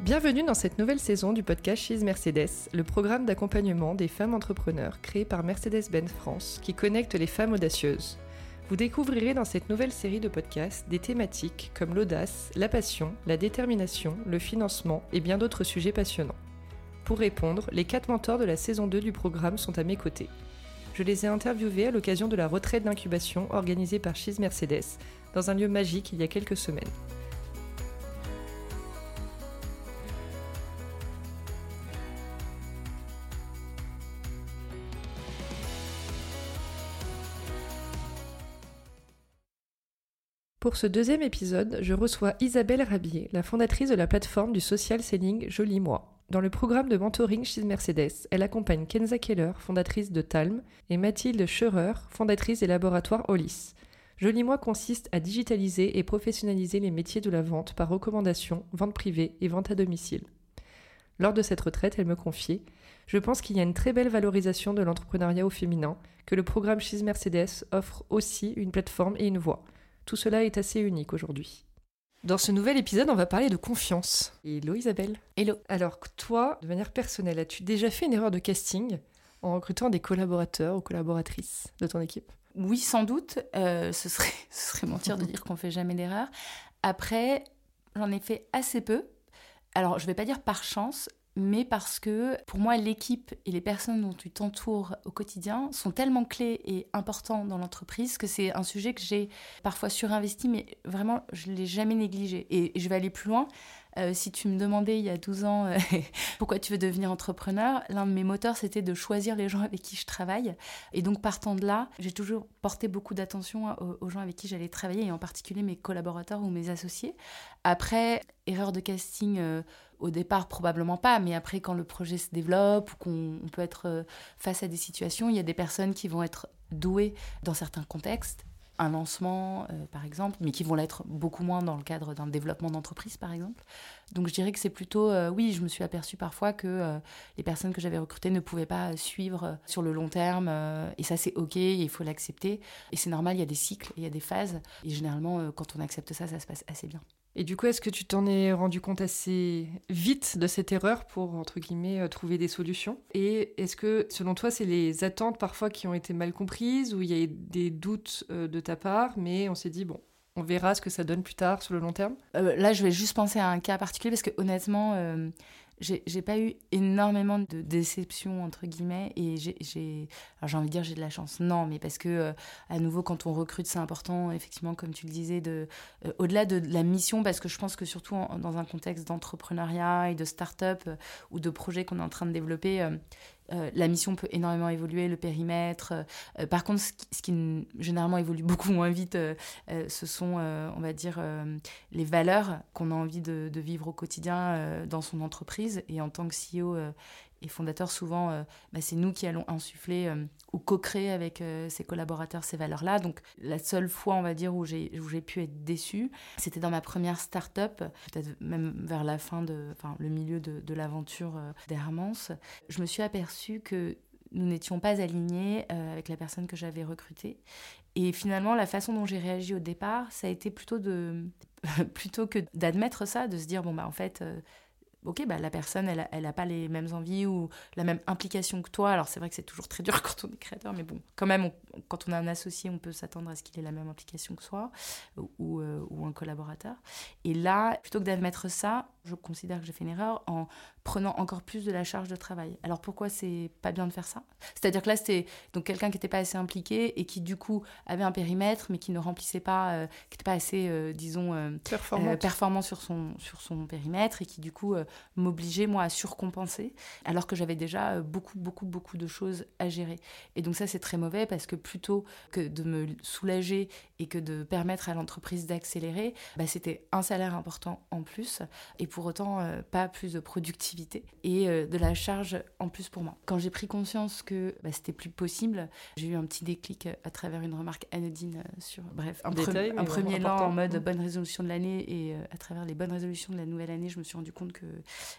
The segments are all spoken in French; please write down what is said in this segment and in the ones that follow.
Bienvenue dans cette nouvelle saison du podcast She's Mercedes, le programme d'accompagnement des femmes entrepreneurs créé par Mercedes-Benz France qui connecte les femmes audacieuses. Vous découvrirez dans cette nouvelle série de podcasts des thématiques comme l'audace, la passion, la détermination, le financement et bien d'autres sujets passionnants. Pour répondre, les quatre mentors de la saison 2 du programme sont à mes côtés. Je les ai interviewés à l'occasion de la retraite d'incubation organisée par She's Mercedes dans un lieu magique il y a quelques semaines. Pour ce deuxième épisode, je reçois Isabelle Rabier, la fondatrice de la plateforme du social selling Joli Moi. Dans le programme de mentoring chez Mercedes, elle accompagne Kenza Keller, fondatrice de Talm, et Mathilde Scherer, fondatrice des laboratoires Olis. Joli Moi consiste à digitaliser et professionnaliser les métiers de la vente par recommandation, vente privée et vente à domicile. Lors de cette retraite, elle me confiait Je pense qu'il y a une très belle valorisation de l'entrepreneuriat au féminin, que le programme chez Mercedes offre aussi une plateforme et une voie. Tout cela est assez unique aujourd'hui. Dans ce nouvel épisode, on va parler de confiance. Hello Isabelle. Hello. Alors toi, de manière personnelle, as-tu déjà fait une erreur de casting en recrutant des collaborateurs ou collaboratrices de ton équipe? Oui, sans doute. Euh, ce, serait, ce serait mentir de dire qu'on fait jamais d'erreur. Après, j'en ai fait assez peu. Alors, je vais pas dire par chance, mais parce que pour moi, l'équipe et les personnes dont tu t'entoures au quotidien sont tellement clés et importants dans l'entreprise que c'est un sujet que j'ai parfois surinvesti, mais vraiment, je ne l'ai jamais négligé. Et je vais aller plus loin. Euh, si tu me demandais il y a 12 ans euh, pourquoi tu veux devenir entrepreneur, l'un de mes moteurs c'était de choisir les gens avec qui je travaille. Et donc partant de là, j'ai toujours porté beaucoup d'attention aux, gens avec qui j'allais travailler et en particulier mes collaborateurs ou mes associés. Après, erreur de casting, euh, au départ probablement pas, mais après quand le projet se développe ou qu'on peut être face à des situations, il y a des personnes qui vont être douées dans certains contextes un lancement, euh, par exemple, mais qui vont l'être beaucoup moins dans le cadre d'un développement d'entreprise, par exemple. Donc je dirais que c'est plutôt, euh, oui, je me suis aperçue parfois que euh, les personnes que j'avais recrutées ne pouvaient pas suivre sur le long terme, et ça c'est ok, il faut l'accepter. Et c'est normal, il y a des cycles, il y a des phases, et généralement, quand on accepte ça, ça se passe assez bien. Et du coup, est-ce que tu t'en es rendu compte assez vite de cette erreur pour, entre guillemets, euh, trouver des solutions? Et est-ce que, selon toi, c'est les attentes parfois qui ont été mal comprises ou il y a des doutes euh, de ta part, mais on s'est dit, bon, on verra ce que ça donne plus tard sur le long terme? Euh, Là, je vais juste penser à un cas particulier parce que honnêtement, j'ai pas eu énormément de déceptions entre guillemets et j'ai j'ai envie de dire j'ai de la chance. Non mais parce que euh, à nouveau quand on recrute c'est important effectivement comme tu le disais de euh, au-delà de, la mission parce que je pense que surtout dans un contexte d'entrepreneuriat et de start-up euh, ou de projet qu'on est en train de développer euh, la mission peut énormément évoluer, le périmètre. Euh, par contre, ce qui, généralement évolue beaucoup moins vite, euh, ce sont, on va dire, les valeurs qu'on a envie de, vivre au quotidien dans son entreprise. Et en tant que CEO et fondateur, souvent, bah, c'est nous qui allons insuffler ou co-créer avec ses collaborateurs ces valeurs-là. Donc, la seule fois, on va dire, où j'ai pu être déçue, c'était dans ma première start-up, peut-être même vers la fin enfin, le milieu de, l'aventure d'Hermance. Je me suis aperçue que nous n'étions pas alignés euh, avec la personne que j'avais recrutée. Et finalement, la façon dont j'ai réagi au départ, ça a été plutôt de plutôt que d'admettre ça, de se dire bon bah en fait euh, ok, bah, la personne, elle, elle a pas les mêmes envies ou la même implication que toi. Alors, c'est vrai que c'est toujours très dur quand on est créateur, mais bon, quand même, quand on a un associé, on peut s'attendre à ce qu'il ait la même implication que soi ou, euh, ou un collaborateur. Et là, plutôt que d'admettre ça, je considère que j'ai fait une erreur en prenant encore plus de la charge de travail. Alors, pourquoi c'est pas bien de faire ça? C'est-à-dire que là, c'était donc quelqu'un qui n'était pas assez impliqué et qui, du coup, avait un périmètre, mais qui ne remplissait pas, euh, qui n'était pas assez, euh, disons, performant sur son, sur son périmètre et qui, du coup, m'obliger, moi, à surcompenser, alors que j'avais déjà euh, beaucoup, beaucoup, beaucoup de choses à gérer. Et donc ça, c'est très mauvais parce que plutôt que de me soulager et que de permettre à l'entreprise d'accélérer, bah, c'était un salaire important en plus et pour autant euh, pas plus de productivité et euh, de la charge en plus pour moi. Quand j'ai pris conscience que bah, c'était plus possible, j'ai eu un petit déclic à travers une remarque anodine sur, bref, un, un premier lan en mode mmh. bonne résolution de l'année et à travers les bonnes résolutions de la nouvelle année, je me suis rendu compte que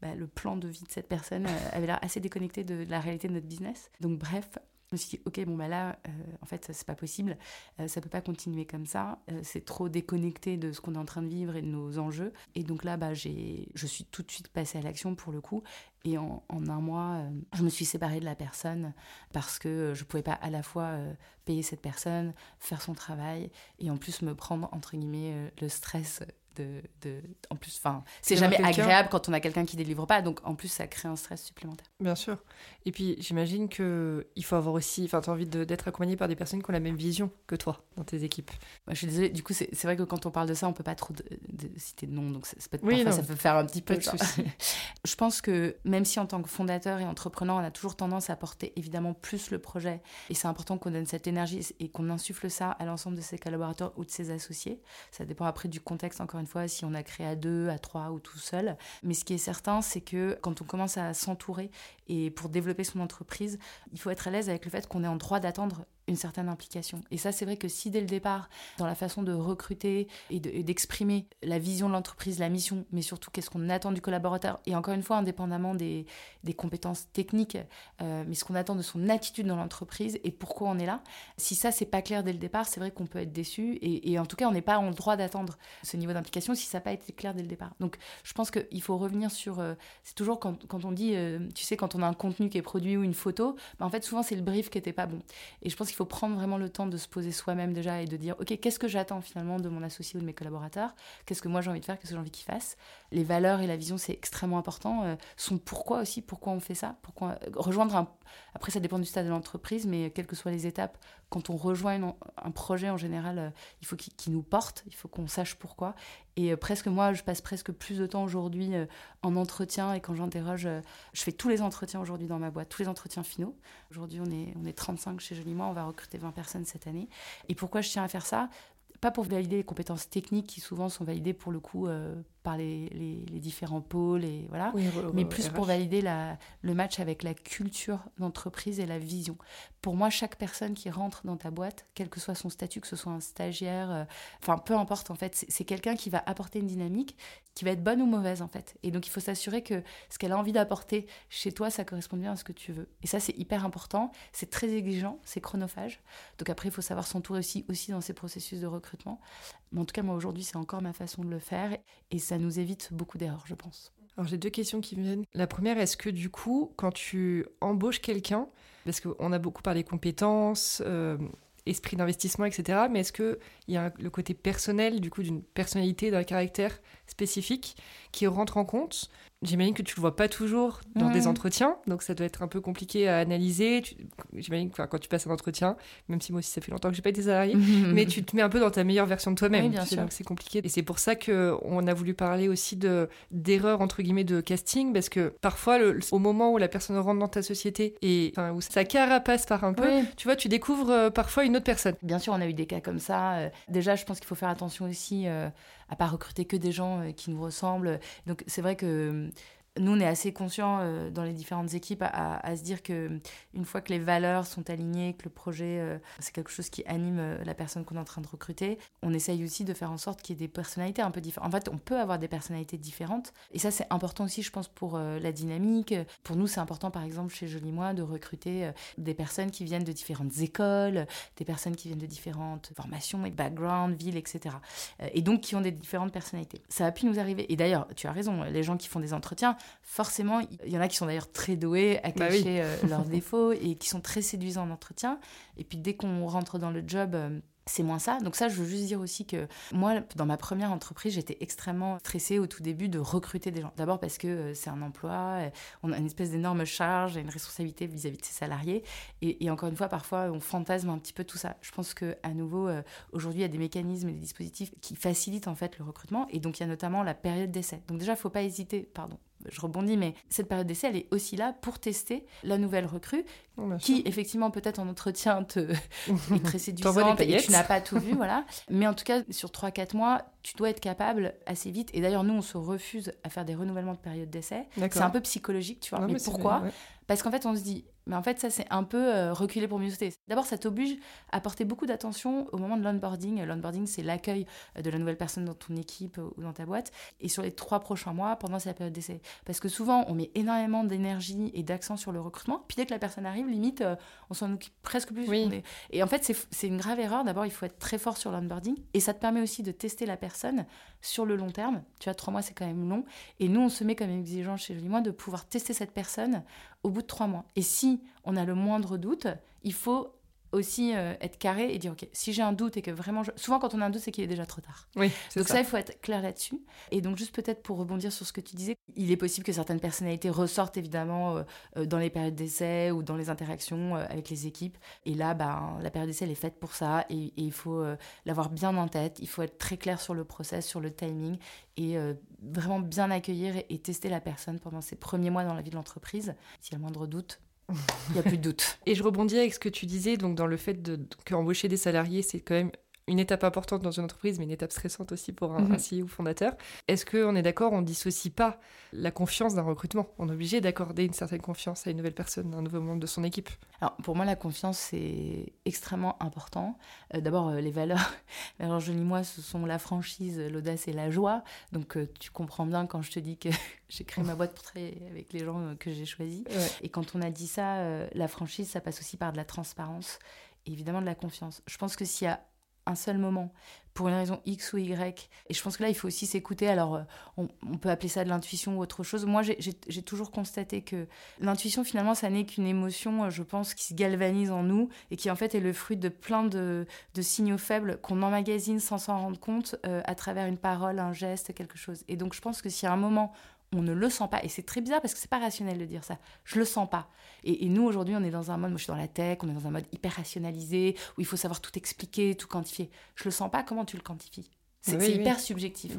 bah, le plan de vie de cette personne euh, avait l'air assez déconnecté de, la réalité de notre business. Donc bref, me suis dit, ok, bon, bah là, euh, en fait, c'est pas possible, euh, ça peut pas continuer comme ça, euh, c'est trop déconnecté de ce qu'on est en train de vivre et de nos enjeux. Et donc là, bah, je suis tout de suite passée à l'action pour le coup. Et en, en un mois, je me suis séparée de la personne parce que je pouvais pas à la fois payer cette personne, faire son travail et en plus me prendre, entre guillemets, le stress de, de, en plus enfin c'est jamais agréable quand on a quelqu'un qui délivre pas donc en plus ça crée un stress supplémentaire. Bien sûr. Et puis j'imagine que il faut avoir aussi enfin tu as envie d'être accompagné par des personnes qui ont la même vision que toi dans tes équipes. Je suis désolée du coup c'est vrai que quand on parle de ça on peut pas trop de, citer de nom donc ça, peut oui, parfois, ça peut faire un petit peu de soucis je pense que même si en tant que fondateur et entrepreneur on a toujours tendance à porter évidemment plus le projet et c'est important qu'on donne cette énergie et qu'on insuffle ça à l'ensemble de ses collaborateurs ou de ses associés. Ça dépend après du contexte encore une fois si on a créé à deux, à trois ou tout seul. Mais ce qui est certain, c'est que quand on commence à s'entourer et pour développer son entreprise, il faut être à l'aise avec le fait qu'on est en droit d'attendre une certaine implication. Et ça, c'est vrai que si dès le départ, dans la façon de recruter et d'exprimer la vision de l'entreprise, la mission, mais surtout qu'est-ce qu'on attend du collaborateur, et encore une fois, indépendamment des, des compétences techniques, euh, mais ce qu'on attend de son attitude dans l'entreprise et pourquoi on est là, si ça, c'est pas clair dès le départ, c'est vrai qu'on peut être déçu. Et, en tout cas, on n'est pas en droit d'attendre ce niveau d'implication si ça n'a pas été clair dès le départ. Donc, je pense qu'il faut revenir sur. Euh, c'est toujours quand, quand, on dit, euh, tu sais, quand on a un contenu qui est produit ou une photo, bah, en fait, souvent, c'est le brief qui n'était pas bon. Et je pense il faut prendre vraiment le temps de se poser soi-même déjà et de dire, OK, qu'est-ce que j'attends finalement de mon associé ou de mes collaborateurs? Qu'est-ce que moi j'ai envie de faire? Qu'est-ce que j'ai envie qu'ils fassent Les valeurs et la vision, c'est extrêmement important. Euh, son pourquoi aussi, pourquoi on fait ça? Pourquoi euh, rejoindre un... Après, ça dépend du stade de l'entreprise, mais quelles que soient les étapes, quand on rejoint un projet en général, euh, il faut qu'il nous porte, il faut qu'on sache pourquoi. Et presque moi, je passe presque plus de temps aujourd'hui en entretien et quand j'interroge, je fais tous les entretiens aujourd'hui dans ma boîte, tous les entretiens finaux. Aujourd'hui, on est, on est 35 chez Joli Moi, on va recruter 20 personnes cette année. Et pourquoi je tiens à faire ça? Pas pour valider les compétences techniques qui souvent sont validées pour le coup euh, par les, les, différents pôles, et voilà, mais plus pour valider la, le match avec la culture d'entreprise et la vision. Pour moi, chaque personne qui rentre dans ta boîte, quel que soit son statut, que ce soit un stagiaire, euh, enfin peu importe en fait, c'est quelqu'un qui va apporter une dynamique qui va être bonne ou mauvaise en fait. Et donc il faut s'assurer que ce qu'elle a envie d'apporter chez toi, ça correspond bien à ce que tu veux. Et ça c'est hyper important, c'est très exigeant, c'est chronophage. Donc après il faut savoir s'entourer aussi, aussi dans ces processus de recrutement. Mais en tout cas moi aujourd'hui c'est encore ma façon de le faire et ça nous évite beaucoup d'erreurs, je pense. Alors j'ai deux questions qui me viennent. La première, est-ce que du coup, quand tu embauches quelqu'un, parce qu'on a beaucoup parlé compétences, euh, esprit d'investissement, etc., mais est-ce qu'il y a le côté personnel, du coup, d'une personnalité, d'un caractère spécifique qui rentre en compte J'imagine que tu le vois pas toujours dans des entretiens, donc ça doit être un peu compliqué à analyser. J'imagine que quand tu passes un entretien, même si moi aussi ça fait longtemps que j'ai pas été salarié, mais tu te mets un peu dans ta meilleure version de toi-même. donc c'est compliqué. Et c'est pour ça que on a voulu parler aussi de d'erreurs entre guillemets de casting, parce que parfois au moment où la personne rentre dans ta société et où sa carapace part un peu, tu vois, tu découvres euh, parfois une autre personne. Bien sûr, on a eu des cas comme ça. Euh, déjà, je pense qu'il faut faire attention aussi. Euh, à pas recruter que des gens euh, qui nous ressemblent. Donc c'est vrai que nous, on est assez conscients euh, dans les différentes équipes à, se dire que une fois que les valeurs sont alignées, que le projet, euh, c'est quelque chose qui anime euh, la personne qu'on est en train de recruter, on essaye aussi de faire en sorte qu'il y ait des personnalités un peu différentes. En fait, on peut avoir des personnalités différentes. Et ça, c'est important aussi, je pense, pour la dynamique. Pour nous, c'est important, par exemple, chez Joli Moi, de recruter des personnes qui viennent de différentes écoles, des personnes qui viennent de différentes formations et backgrounds, villes, etc. et donc, qui ont des différentes personnalités. Ça a pu nous arriver. Et d'ailleurs, tu as raison, les gens qui font des entretiens, forcément, il y en a qui sont d'ailleurs très doués à bah cacher euh, leurs défauts et qui sont très séduisants en entretien. Et puis dès qu'on rentre dans le job, euh, c'est moins ça. Donc ça, je veux juste dire aussi que moi, dans ma première entreprise, j'étais extrêmement stressée au tout début de recruter des gens. D'abord parce que euh, c'est un emploi, on a une espèce d'énorme charge et une responsabilité vis-à-vis de ses salariés. Et, encore une fois, parfois, on fantasme un petit peu tout ça. Je pense que à nouveau, aujourd'hui, il y a des mécanismes et des dispositifs qui facilitent en fait le recrutement. Et donc, il y a notamment la période d'essai. Donc déjà, il ne faut pas hésiter, pardon, je rebondis, mais cette période d'essai, elle est aussi là pour tester la nouvelle recrue, qui effectivement peut-être en entretien te est très séduisante et tu n'as pas tout vu, voilà. Mais en tout cas, sur 3-4 mois, tu dois être capable assez vite. Et d'ailleurs, nous, on se refuse à faire des renouvellements de période d'essai. C'est un peu psychologique, tu vois. mais, pourquoi? Parce qu'en fait, on se dit, Mais en fait, ça, c'est un peu euh, reculer pour mieux sauter. D'abord, ça t'oblige à porter beaucoup d'attention au moment de l'onboarding. L'onboarding, c'est l'accueil de la nouvelle personne dans ton équipe ou dans ta boîte. Et sur les trois prochains mois, pendant sa période d'essai. Parce que souvent, on met énormément d'énergie et d'accent sur le recrutement. Puis dès que la personne arrive, limite, euh, on s'en occupe presque plus. Oui. Et en fait, c'est une grave erreur. D'abord, il faut être très fort sur l'onboarding. Et ça te permet aussi de tester la personne sur le long terme. Tu vois, trois mois, c'est quand même long. Et nous, on se met comme exigence chez Jolie Moi de pouvoir tester cette personne au bout de trois mois. Et si on a le moindre doute, il faut aussi euh, être carré et dire ok si j'ai un doute et que vraiment souvent quand on a un doute c'est qu'il est déjà trop tard. Oui donc ça. il faut être clair là-dessus. Et donc juste peut-être pour rebondir sur ce que tu disais il est possible que certaines personnalités ressortent évidemment euh, euh, dans les périodes d'essai ou dans les interactions avec les équipes. Et là ben la période d'essai elle est faite pour ça. Et, et il faut l'avoir bien en tête. Il faut être très clair sur le process sur le timing et vraiment bien accueillir et, et tester la personne pendant ses premiers mois dans la vie de l'entreprise. S'il y a le moindre doute il n'y a plus de doute. Et je rebondis avec ce que tu disais, donc dans le fait de, qu'embaucher des salariés, c'est quand même une étape importante dans une entreprise, mais une étape stressante aussi pour un, mhm. CEO fondateur. Est-ce qu'on est d'accord, on ne dissocie pas la confiance d'un recrutement? On est obligé d'accorder une certaine confiance à une nouvelle personne, un nouveau membre de son équipe. Alors pour moi, la confiance, c'est extrêmement important. Euh, d'abord, euh, les valeurs. Alors, je dis moi, ce sont la franchise, l'audace et la joie. Donc euh, tu comprends bien quand je te dis que j'ai créé ma boîte pour travailler avec les gens que j'ai choisis. Et quand on a dit ça, la franchise, ça passe aussi par de la transparence et évidemment de la confiance. Je pense que s'il y a un seul moment, pour une raison X ou Y. Et je pense que là, il faut aussi s'écouter. Alors, euh, on, peut appeler ça de l'intuition ou autre chose. Moi, j'ai toujours constaté que l'intuition, finalement, ça n'est qu'une émotion, euh, je pense, qui se galvanise en nous et qui, en fait, est le fruit de plein de, signaux faibles qu'on emmagasine sans s'en rendre compte euh, à travers une parole, un geste, quelque chose. Et donc, je pense que y a un moment on ne le sent pas. Et c'est très bizarre parce que c'est pas rationnel de dire ça. Je le sens pas. Et, nous, aujourd'hui, on est dans un mode, moi je suis dans la tech, on est dans un mode hyper rationalisé, où il faut savoir tout expliquer, tout quantifier. Je le sens pas, comment tu le quantifies? C'est hyper subjectif.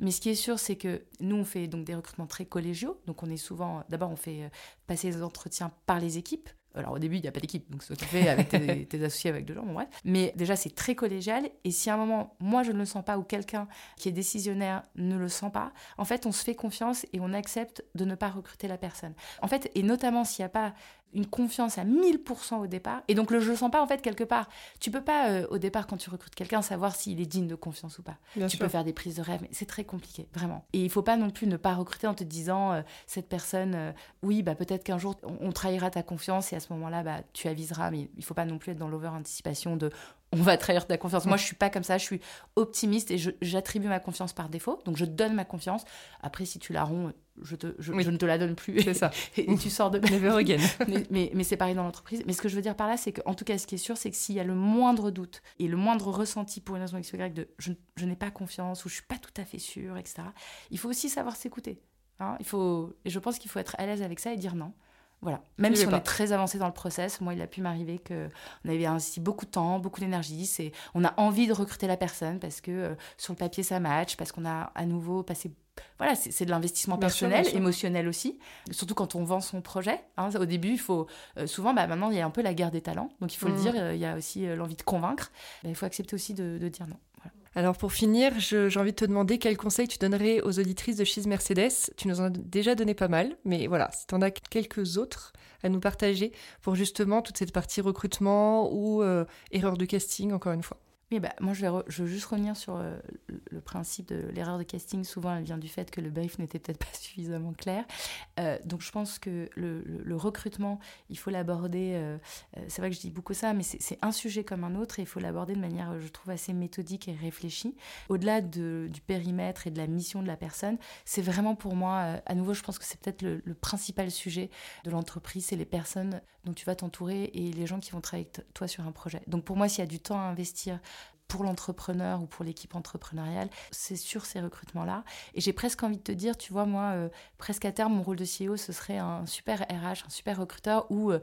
Mais ce qui est sûr, c'est que nous, on fait donc des recrutements très collégiaux. Donc, on est souvent. D'abord, on fait euh, passer les entretiens par les équipes. Alors au début, il n'y a pas d'équipe, donc ce que tu fais avec tes, associés, avec deux gens, bon bref. Mais déjà, c'est très collégial. Et si à un moment, moi, je ne le sens pas, ou quelqu'un qui est décisionnaire ne le sent pas, en fait, on se fait confiance et on accepte de ne pas recruter la personne. En fait, et notamment s'il n'y a pas une confiance à 1000% au départ. Et donc, le je le sens pas, en fait, quelque part. Tu peux pas, euh, au départ, quand tu recrutes quelqu'un, savoir s'il est digne de confiance ou pas. tu peux faire des prises de rêve, mais c'est très compliqué, vraiment. Et il faut pas non plus ne pas recruter en te disant, euh, cette personne, euh, oui, bah, peut-être qu'un jour, on, trahira ta confiance et à ce moment-là, bah, tu aviseras. Mais il faut pas non plus être dans l'over-anticipation de on va trahir ta confiance. Moi, je suis pas comme ça. Je suis optimiste et j'attribue ma confiance par défaut. Donc, je donne ma confiance. Après, si tu la romps, je, te, je, ne te la donne plus. C'est ça. et, tu sors de Never again. mais, mais, c'est pareil dans l'entreprise. Mais ce que je veux dire par là, c'est qu'en tout cas, ce qui est sûr, c'est que s'il y a le moindre doute et le moindre ressenti pour une raison X ou Y de je, je n'ai pas confiance ou je suis pas tout à fait sûr, etc., il faut aussi savoir s'écouter. Hein. il faut, et je pense qu'il faut être à l'aise avec ça et dire non. Voilà. Même si on est très avancé dans le process, moi, il a pu m'arriver qu'on avait investi beaucoup de temps, beaucoup d'énergie. C'est, on a envie de recruter la personne parce que euh, sur le papier ça match, parce qu'on a à nouveau passé. Voilà, c'est, de l'investissement personnel, émotionnel aussi. Surtout quand on vend son projet. Hein. au début, il faut euh, souvent, bah, maintenant, il y a un peu la guerre des talents. Donc il faut le mmh. dire. Euh, il y a aussi l'envie de convaincre. Bah, il faut accepter aussi de, de dire non. Alors pour finir, j'ai envie de te demander quel conseil tu donnerais aux auditrices de Cheese Mercedes. Tu nous en as déjà donné pas mal, mais voilà, si tu en as quelques autres à nous partager pour justement toute cette partie recrutement ou euh, erreur de casting, encore une fois. Oui, bah, moi, je vais, je veux juste revenir sur euh, le principe de l'erreur de casting. Souvent, elle vient du fait que le brief n'était peut-être pas suffisamment clair. Euh, donc, je pense que le, recrutement, il faut l'aborder. Euh, c'est vrai que je dis beaucoup ça, mais c'est un sujet comme un autre et il faut l'aborder de manière, je trouve, assez méthodique et réfléchie. Au-delà de, du périmètre et de la mission de la personne, c'est vraiment pour moi, à nouveau, je pense que c'est peut-être le, principal sujet de l'entreprise c'est les personnes dont tu vas t'entourer et les gens qui vont travailler avec toi sur un projet. Donc, pour moi, s'il y a du temps à investir, pour l'entrepreneur ou pour l'équipe entrepreneuriale, c'est sur ces recrutements-là. Et j'ai presque envie de te dire, tu vois, moi, euh, presque à terme, mon rôle de CEO, ce serait un super RH, un super recruteur où euh,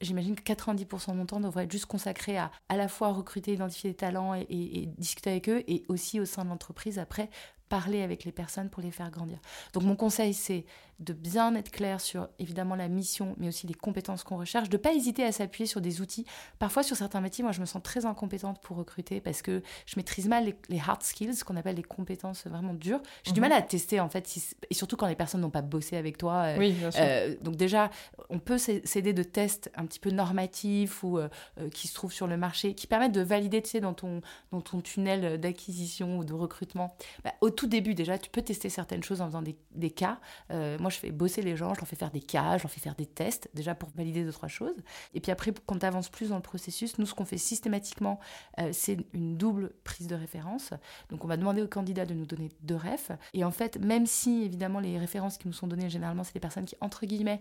j'imagine que 90% de mon temps devrait être juste consacré à à la fois recruter, identifier des talents et discuter avec eux, et aussi au sein de l'entreprise, après, parler avec les personnes pour les faire grandir. Donc mon conseil, c'est de bien être clair sur évidemment la mission, mais aussi les compétences qu'on recherche, de pas hésiter à s'appuyer sur des outils. Parfois sur certains métiers, moi je me sens très incompétente pour recruter parce que je maîtrise mal les, hard skills, ce qu'on appelle les compétences vraiment dures. J'ai du mhm. mal à tester en fait, et surtout quand les personnes n'ont pas bossé avec toi. Euh, oui, bien sûr. Euh, donc déjà, on peut s'aider de tests un petit peu normatifs ou euh, qui se trouvent sur le marché, qui permettent de valider, tu sais, dans ton, dans ton tunnel d'acquisition ou de recrutement. Bah, au tout début déjà, tu peux tester certaines choses en faisant des, des cas. moi, je fais bosser les gens, je leur fais faire des cas, je leur fais faire des tests, déjà pour valider deux, trois choses. Et puis après, quand tu avances plus dans le processus, nous, ce qu'on fait systématiquement, euh, c'est une double prise de référence. Donc, on va demander aux candidats de nous donner deux refs. Et en fait, même si, évidemment, les références qui nous sont données, généralement, c'est des personnes qui, entre guillemets,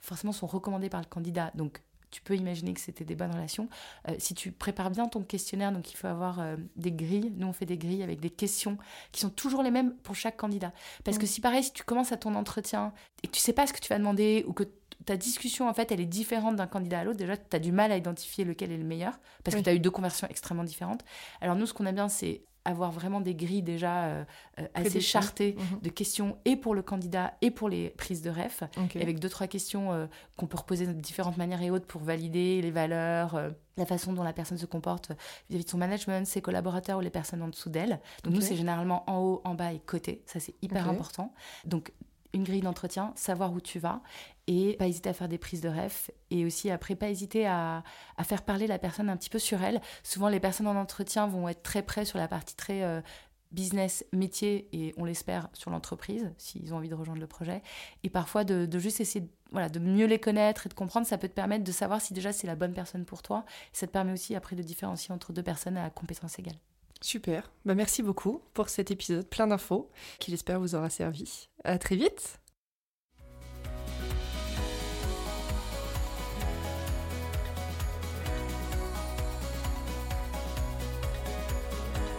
forcément sont recommandées par le candidat. Donc, tu peux imaginer que c'était des bonnes relations. Euh, si tu prépares bien ton questionnaire, donc il faut avoir euh, des grilles. Nous, on fait des grilles avec des questions qui sont toujours les mêmes pour chaque candidat. Parce que si pareil, si tu commences à ton entretien et que tu sais pas ce que tu vas demander ou que ta discussion, en fait, elle est différente d'un candidat à l'autre, déjà, tu as du mal à identifier lequel est le meilleur parce que tu as eu deux conversions extrêmement différentes. Alors nous, ce qu'on a bien, c'est avoir vraiment des grilles déjà euh, euh, assez chartées mhm. de questions et pour le candidat et pour les prises de ref, avec deux, trois questions euh, qu'on peut reposer de différentes manières et autres pour valider les valeurs, la façon dont la personne se comporte vis-à-vis de son management, ses collaborateurs ou les personnes en dessous d'elle. Donc nous, c'est généralement en haut, en bas et côté. Ça, c'est hyper important. Donc une grille d'entretien, savoir où tu vas et pas hésiter à faire des prises de ref et aussi après pas hésiter à, faire parler la personne un petit peu sur elle. Souvent les personnes en entretien vont être très près sur la partie très euh, business, métier et on l'espère sur l'entreprise s'ils ont envie de rejoindre le projet et parfois de, juste essayer voilà, de mieux les connaître et de comprendre, ça peut te permettre de savoir si déjà c'est la bonne personne pour toi. ça te permet aussi après de différencier entre deux personnes à compétences égales. Super. Bah, merci beaucoup pour cet épisode plein d'infos qui j'espère vous aura servi. À très vite.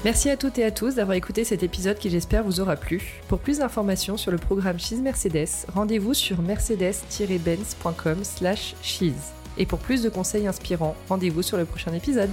Merci à toutes et à tous d'avoir écouté cet épisode qui j'espère vous aura plu. Pour plus d'informations sur le programme Cheese Mercedes, rendez-vous sur mercedes-benz.com slash cheese. Et pour plus de conseils inspirants, rendez-vous sur le prochain épisode.